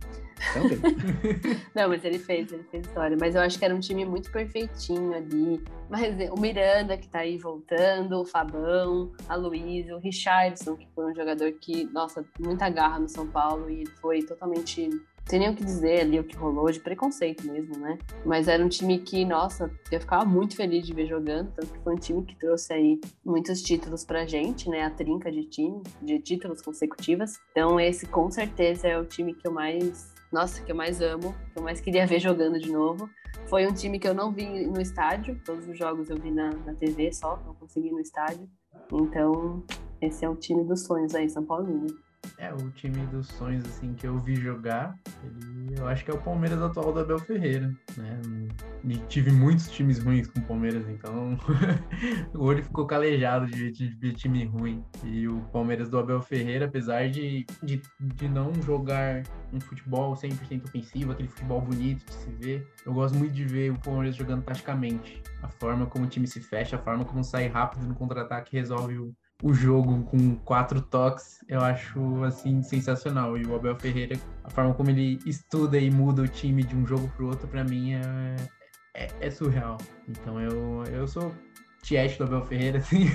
Também. Não, mas ele fez, ele fez história. Mas eu acho que era um time muito perfeitinho ali. Mas o Miranda, que tá aí voltando, o Fabão, a Luísa, o Richardson, que foi um jogador que, nossa, muita garra no São Paulo e ele foi totalmente. Tem nem o que dizer ali o que rolou, de preconceito mesmo, né? Mas era um time que, nossa, eu ficava muito feliz de ver jogando, tanto que foi um time que trouxe aí muitos títulos pra gente, né? A trinca de time, de títulos consecutivas. Então, esse com certeza é o time que eu mais nossa, que eu mais amo, que eu mais queria ver jogando de novo. Foi um time que eu não vi no estádio, todos os jogos eu vi na, na TV só, não consegui no estádio. Então, esse é o time dos sonhos aí, São Paulino. É, o time dos sonhos, assim, que eu vi jogar, ele, eu acho que é o Palmeiras atual do Abel Ferreira, né? E tive muitos times ruins com o Palmeiras, então o olho ficou calejado de, de, de, time ruim. E o Palmeiras do Abel Ferreira, apesar de, de, de não jogar um futebol 100% ofensivo, aquele futebol bonito de se ver, eu gosto muito de ver o Palmeiras jogando taticamente. A forma como o time se fecha, a forma como sai rápido no contra-ataque resolve o o jogo com quatro toques, eu acho assim sensacional. E o Abel Ferreira, a forma como ele estuda e muda o time de um jogo para o outro, para mim é, é, é, surreal. Então eu, eu sou tiete do Abel Ferreira, assim.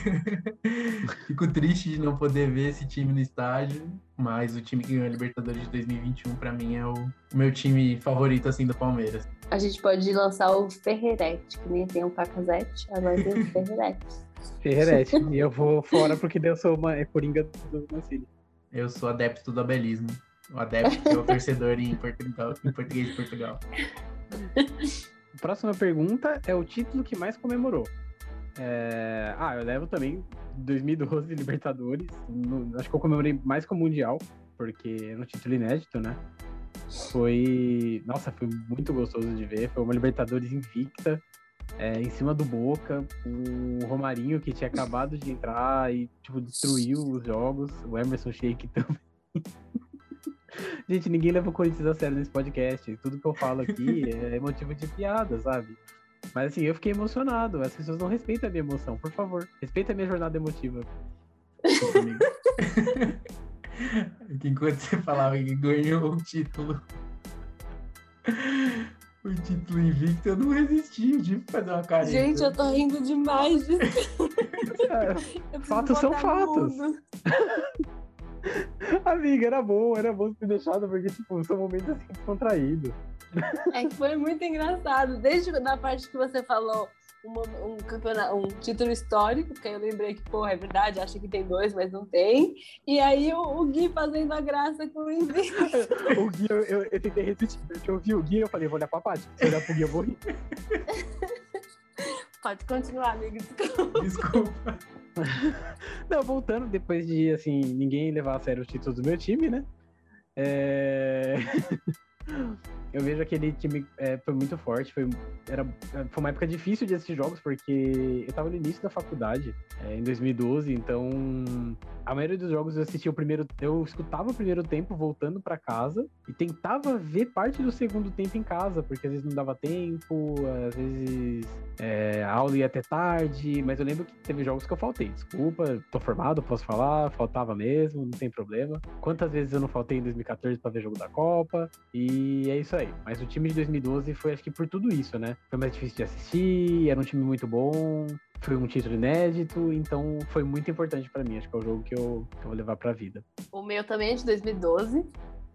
Fico triste de não poder ver esse time no estádio, mas o time que ganhou a Libertadores de 2021 para mim é o, o, meu time favorito assim do Palmeiras. A gente pode lançar o Ferreirete, que nem tem o Pacazete, agora tem o Ferreirete. Ferrerete. e eu vou fora porque eu sou uma é coringa do Mancini. Eu sou adepto do abelismo. O adepto é o torcedor em, Portugal, em português de Portugal. Próxima pergunta é o título que mais comemorou. É... Ah, eu levo também 2012 Libertadores. No... Acho que eu comemorei mais com o Mundial, porque é um título inédito, né? Foi. Nossa, foi muito gostoso de ver. Foi uma Libertadores invicta é, em cima do Boca, o Romarinho que tinha acabado de entrar e tipo, destruiu os jogos, o Emerson Sheik também. Gente, ninguém leva o Corinthians a sério nesse podcast. Tudo que eu falo aqui é motivo de piada, sabe? Mas assim, eu fiquei emocionado. As pessoas não respeitam a minha emoção, por favor. Respeita a minha jornada emotiva. Enquanto você falava que ganhou o título o título invicto, eu não resisti, de fazer uma careta. Gente, eu tô rindo demais É, fatos são fatos. Amiga, era bom, era bom ter deixado, porque, tipo, são momentos assim descontraídos. É que foi muito engraçado. Desde a parte que você falou uma, um campeonato, um título histórico, que aí eu lembrei que, porra, é verdade, acho que tem dois, mas não tem. E aí o, o Gui fazendo a graça com o Invicto. o Gui, eu, eu, eu tentei resistir. Eu ouvi o Gui, eu falei, vou olhar pra Paty. Se olhar pro Gui, eu vou rir. Pode continuar, amigo. Desculpa. Desculpa. Não, voltando, depois de, assim, ninguém levar a sério os títulos do meu time, né? É... eu vejo aquele time é, foi muito forte. Foi, era, foi uma época difícil de assistir jogos, porque eu tava no início da faculdade, é, em 2012, então a maioria dos jogos eu assistia o primeiro. Eu escutava o primeiro tempo voltando para casa e tentava ver parte do segundo tempo em casa, porque às vezes não dava tempo, às vezes é, a aula ia até tarde, mas eu lembro que teve jogos que eu faltei. Desculpa, tô formado, posso falar, faltava mesmo, não tem problema. Quantas vezes eu não faltei em 2014 para ver jogo da Copa? E é isso aí. Mas o time de 2012 foi, acho que por tudo isso, né? Foi mais difícil de assistir, era um time muito bom, foi um título inédito, então foi muito importante para mim. Acho que é o jogo que eu, que eu vou levar para a vida. O meu também é de 2012,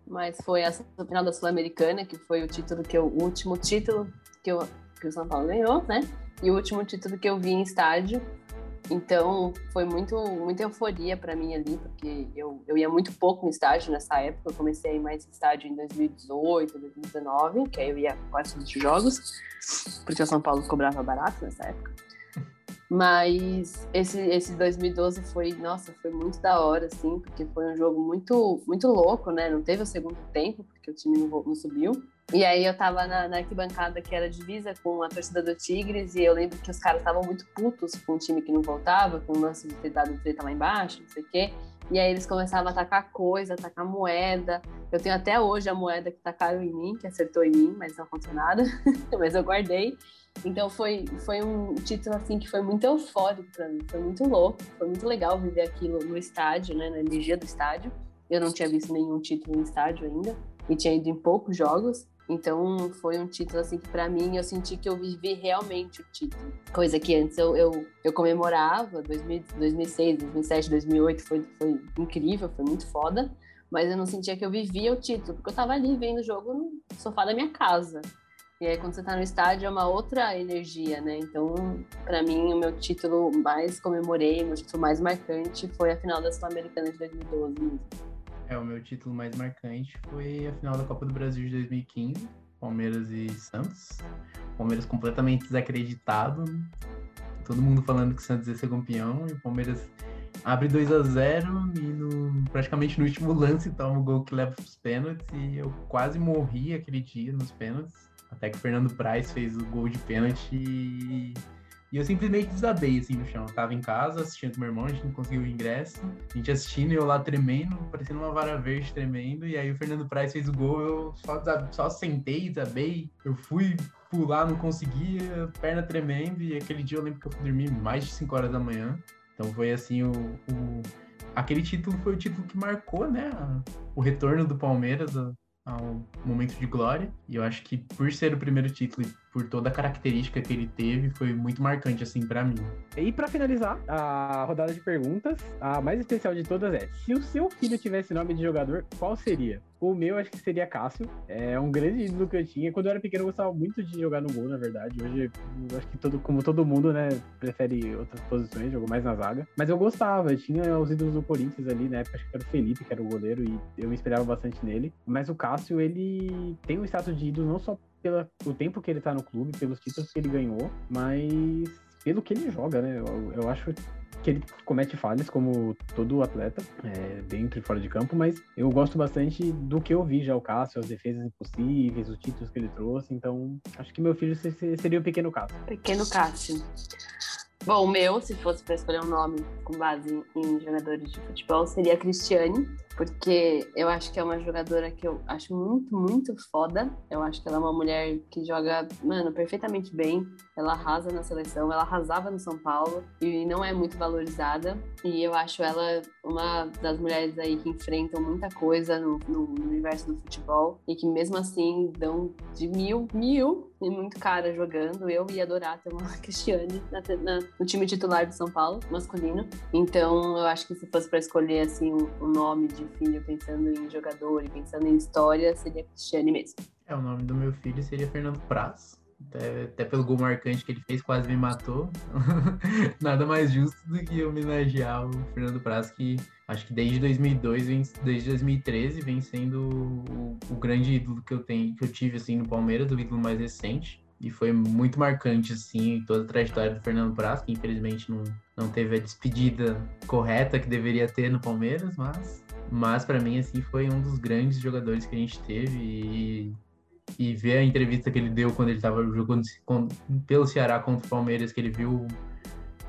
mas foi essa final da Sul-Americana, que foi o título que eu, o último título que, eu, que o São Paulo ganhou, né? E o último título que eu vi em estádio. Então, foi muito, muita euforia para mim ali, porque eu, eu ia muito pouco no estádio nessa época. Eu comecei a ir mais estádio em 2018, 2019, que aí eu ia quase todos os jogos, porque o São Paulo cobrava barato nessa época. Mas esse, esse 2012 foi, nossa, foi muito da hora, assim, porque foi um jogo muito, muito louco, né? Não teve o segundo tempo, porque o time não, não subiu. E aí eu tava na, na, arquibancada que era divisa com a torcida do Tigres e eu lembro que os caras estavam muito putos com o time que não voltava, com o lance de ter dado treta lá embaixo, não sei o quê. E aí eles começavam a atacar coisa, atacar moeda. Eu tenho até hoje a moeda que tacaram em mim, que acertou em mim, mas não aconteceu nada. mas eu guardei. Então foi, foi um título assim que foi muito eufórico para mim, foi muito louco, foi muito legal viver aquilo no estádio, né, na energia do estádio. Eu não tinha visto nenhum título no estádio ainda e tinha ido em poucos jogos. Então foi um título assim que para mim eu senti que eu vivi realmente o título. Coisa que antes eu, eu, eu comemorava, 2000, 2006, 2007, 2008 foi, foi incrível, foi muito foda. Mas eu não sentia que eu vivia o título, porque eu tava ali vendo o jogo no sofá da minha casa. E aí quando você tá no estádio é uma outra energia, né? Então, para mim, o meu título mais comemorei, o meu título mais marcante foi a final da Sul-Americana de 2012 mesmo. É, o meu título mais marcante foi a final da Copa do Brasil de 2015, Palmeiras e Santos. Palmeiras completamente desacreditado, todo mundo falando que o Santos ia ser campeão, e o Palmeiras abre 2 a 0 e no, praticamente no último lance toma o gol que leva os pênaltis e eu quase morri aquele dia nos pênaltis. Até que o Fernando Praz fez o gol de pênalti e e eu simplesmente desabei, assim, no chão. Eu tava em casa assistindo com meu irmão, a gente não conseguiu o ingresso. A gente assistindo e eu lá tremendo, parecendo uma vara verde tremendo. E aí o Fernando Praz fez o gol, eu só, só sentei, desabei. Eu fui pular, não conseguia, perna tremendo. E aquele dia eu lembro que eu fui dormir mais de 5 horas da manhã. Então foi assim, o, o, aquele título foi o título que marcou, né? O retorno do Palmeiras ao momento de glória. E eu acho que por ser o primeiro título por toda a característica que ele teve, foi muito marcante assim para mim. E para finalizar a rodada de perguntas, a mais especial de todas é: se o seu filho tivesse nome de jogador, qual seria? O meu acho que seria Cássio. É um grande ídolo que eu tinha. Quando eu era pequeno, eu gostava muito de jogar no gol, na verdade. Hoje, acho que todo, como todo mundo, né, prefere outras posições, jogou mais na zaga. Mas eu gostava, eu tinha os ídolos do Corinthians ali, né? Acho que era o Felipe, que era o goleiro, e eu me inspirava bastante nele. Mas o Cássio, ele tem um status de ídolo não só pelo tempo que ele tá no clube, pelos títulos que ele ganhou, mas pelo que ele joga, né? Eu, eu acho que ele comete falhas, como todo atleta, é, dentro e fora de campo, mas eu gosto bastante do que eu vi já o Cássio, as defesas impossíveis, os títulos que ele trouxe, então acho que meu filho seria o pequeno Cássio. Pequeno Cássio. Bom, o meu, se fosse para escolher um nome com base em jogadores de futebol, seria Cristiane porque eu acho que é uma jogadora que eu acho muito, muito foda. Eu acho que ela é uma mulher que joga, mano, perfeitamente bem. Ela arrasa na seleção, ela arrasava no São Paulo e não é muito valorizada. E eu acho ela uma das mulheres aí que enfrentam muita coisa no, no universo do futebol e que mesmo assim dão de mil, mil e muito cara jogando. Eu ia adorar ter uma Cristiane na, na, no time titular do São Paulo, masculino. Então eu acho que se fosse para escolher assim o um, nome de filho pensando em jogador e pensando em história, seria Cristiane mesmo. É, o nome do meu filho seria Fernando Praz. Até, até pelo gol marcante que ele fez, quase me matou. Nada mais justo do que homenagear o Fernando Praz, que acho que desde 2002, desde 2013, vem sendo o, o grande ídolo que eu tenho, que eu tive assim no Palmeiras, o ídolo mais recente. E foi muito marcante, assim, toda a trajetória do Fernando Praz, que infelizmente não, não teve a despedida correta que deveria ter no Palmeiras, mas mas para mim, assim, foi um dos grandes jogadores que a gente teve. E, e ver a entrevista que ele deu quando ele estava jogando pelo Ceará contra o Palmeiras, que ele viu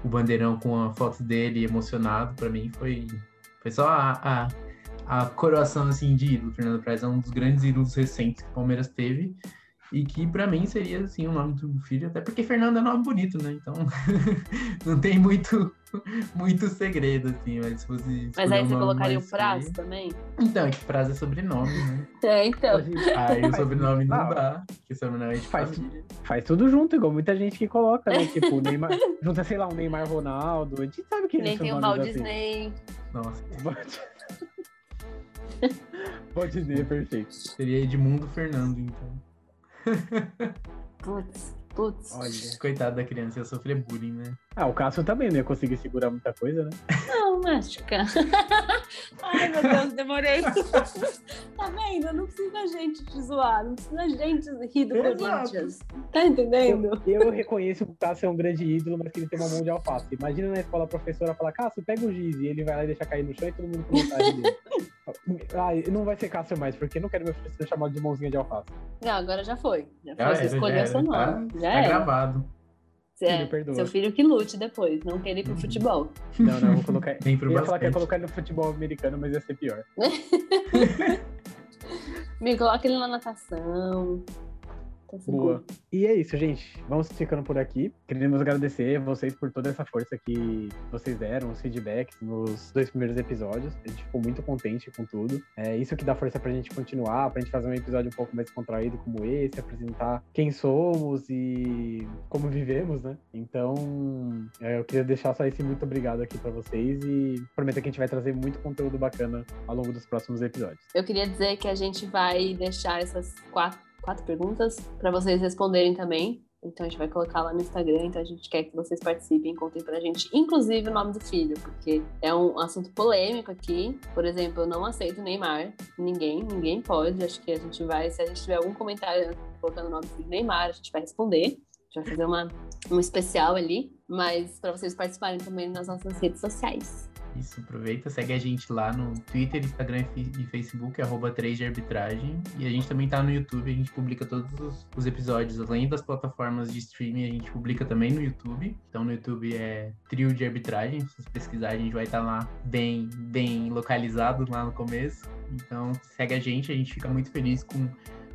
o bandeirão com a foto dele emocionado, para mim foi, foi só a, a, a coroação assim, de ídolo. Fernando Praz é um dos grandes ídolos recentes que o Palmeiras teve e que para mim seria assim o nome do filho, até porque Fernando é nome bonito, né? Então não tem muito muito segredo assim, mas se fosse Mas aí você colocaria o prazo também? Então, é que prazo é sobrenome, né? É, então. Aí o sobrenome não dá, porque sobrenome é de faz, faz tudo junto, igual muita gente que coloca, né? Tipo, Neymar, junta, sei lá, um Neymar Ronaldo, a gente sabe que Nem tem o Walt assim. Disney. Nossa. Walt Disney é perfeito. Seria Edmundo Fernando, então. Putz, putz. Olha, coitado da criança, ia sofrer bullying, né? Ah, o Cássio também não ia conseguir segurar muita coisa, né? Não, Mástica. Ai, meu Deus, demorei. tá vendo? Não precisa gente te zoar, não precisa gente rir do Exato. Corinthians. Tá entendendo? Eu, eu, reconheço que o Cássio é um grande ídolo, mas que ele tem uma mão de alface. Imagina na escola a professora falar, Cássio, pega o giz, e ele vai lá e deixa cair no chão e todo mundo começa a rir dele. Ah, não vai ser Cássio mais, porque não quero meu filho ser chamado de mãozinha de alface. Não, agora já foi. Já, já foi, você escolheu seu nome. Tá, já tá gravado. É, filho, seu filho que lute depois, não quer ir pro futebol. Não, não, vou colocar. Nem pro eu ia falar que ia colocar ele no futebol americano, mas ia ser pior. Me coloca ele na natação. Tá Boa. E é isso, gente. Vamos ficando por aqui. Queremos agradecer vocês por toda essa força que vocês deram, os feedbacks nos dois primeiros episódios. A gente ficou muito contente com tudo. É isso que dá força pra gente continuar, pra gente fazer um episódio um pouco mais contraído como esse, apresentar quem somos e como vivemos, né? Então, é, eu queria deixar só esse muito obrigado aqui para vocês e prometo que a gente vai trazer muito conteúdo bacana ao longo dos próximos episódios. Eu queria dizer que a gente vai deixar essas quatro quatro perguntas para vocês responderem também. Então a gente vai colocar lá no Instagram, então a gente quer que vocês participem, contem pra gente, inclusive o nome do filho, porque é um assunto polêmico aqui. Por exemplo, eu não aceito Neymar. Ninguém, ninguém pode. Acho que a gente vai, se a gente tiver algum comentário colocando o nome do filho Neymar, a gente vai responder. A gente vai fazer uma, um especial ali, mas para vocês participarem também nas nossas redes sociais. Isso, aproveita, segue a gente lá no Twitter, Instagram e Facebook, arroba 3 de arbitragem. E a gente também tá no YouTube, a gente publica todos os, os, episódios, além das plataformas de streaming, a gente publica também no YouTube. Então no YouTube é trio de arbitragem, se você pesquisar, a gente vai estar tá lá bem, bem localizado lá no começo. Então segue a gente, a gente fica muito feliz com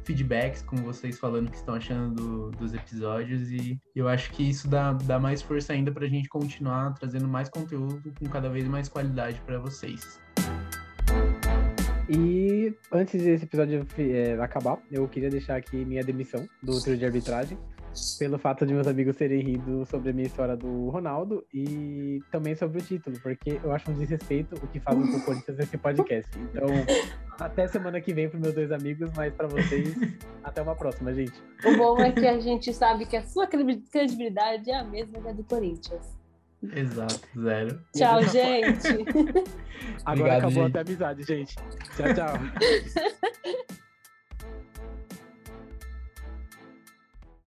feedbacks com vocês falando que estão achando do, dos episódios e eu acho que isso dá, dá mais força ainda para a gente continuar trazendo mais conteúdo com cada vez mais qualidade para vocês. E antes desse episódio é, acabar, eu queria deixar aqui minha demissão do trio de arbitragem pelo fato de meus amigos terem rido sobre a minha história do Ronaldo e também sobre o título, porque eu acho um desrespeito o que fazem com o Corinthians nesse podcast. Então, até semana que vem para meus dois amigos, mas para vocês, até uma próxima, gente. O bom é que a gente sabe que a sua credibilidade é a mesma que a do Corinthians. Exato, zero. Tchau, gente. Agora Obrigado, acabou gente. até a amizade, gente. Tchau, tchau.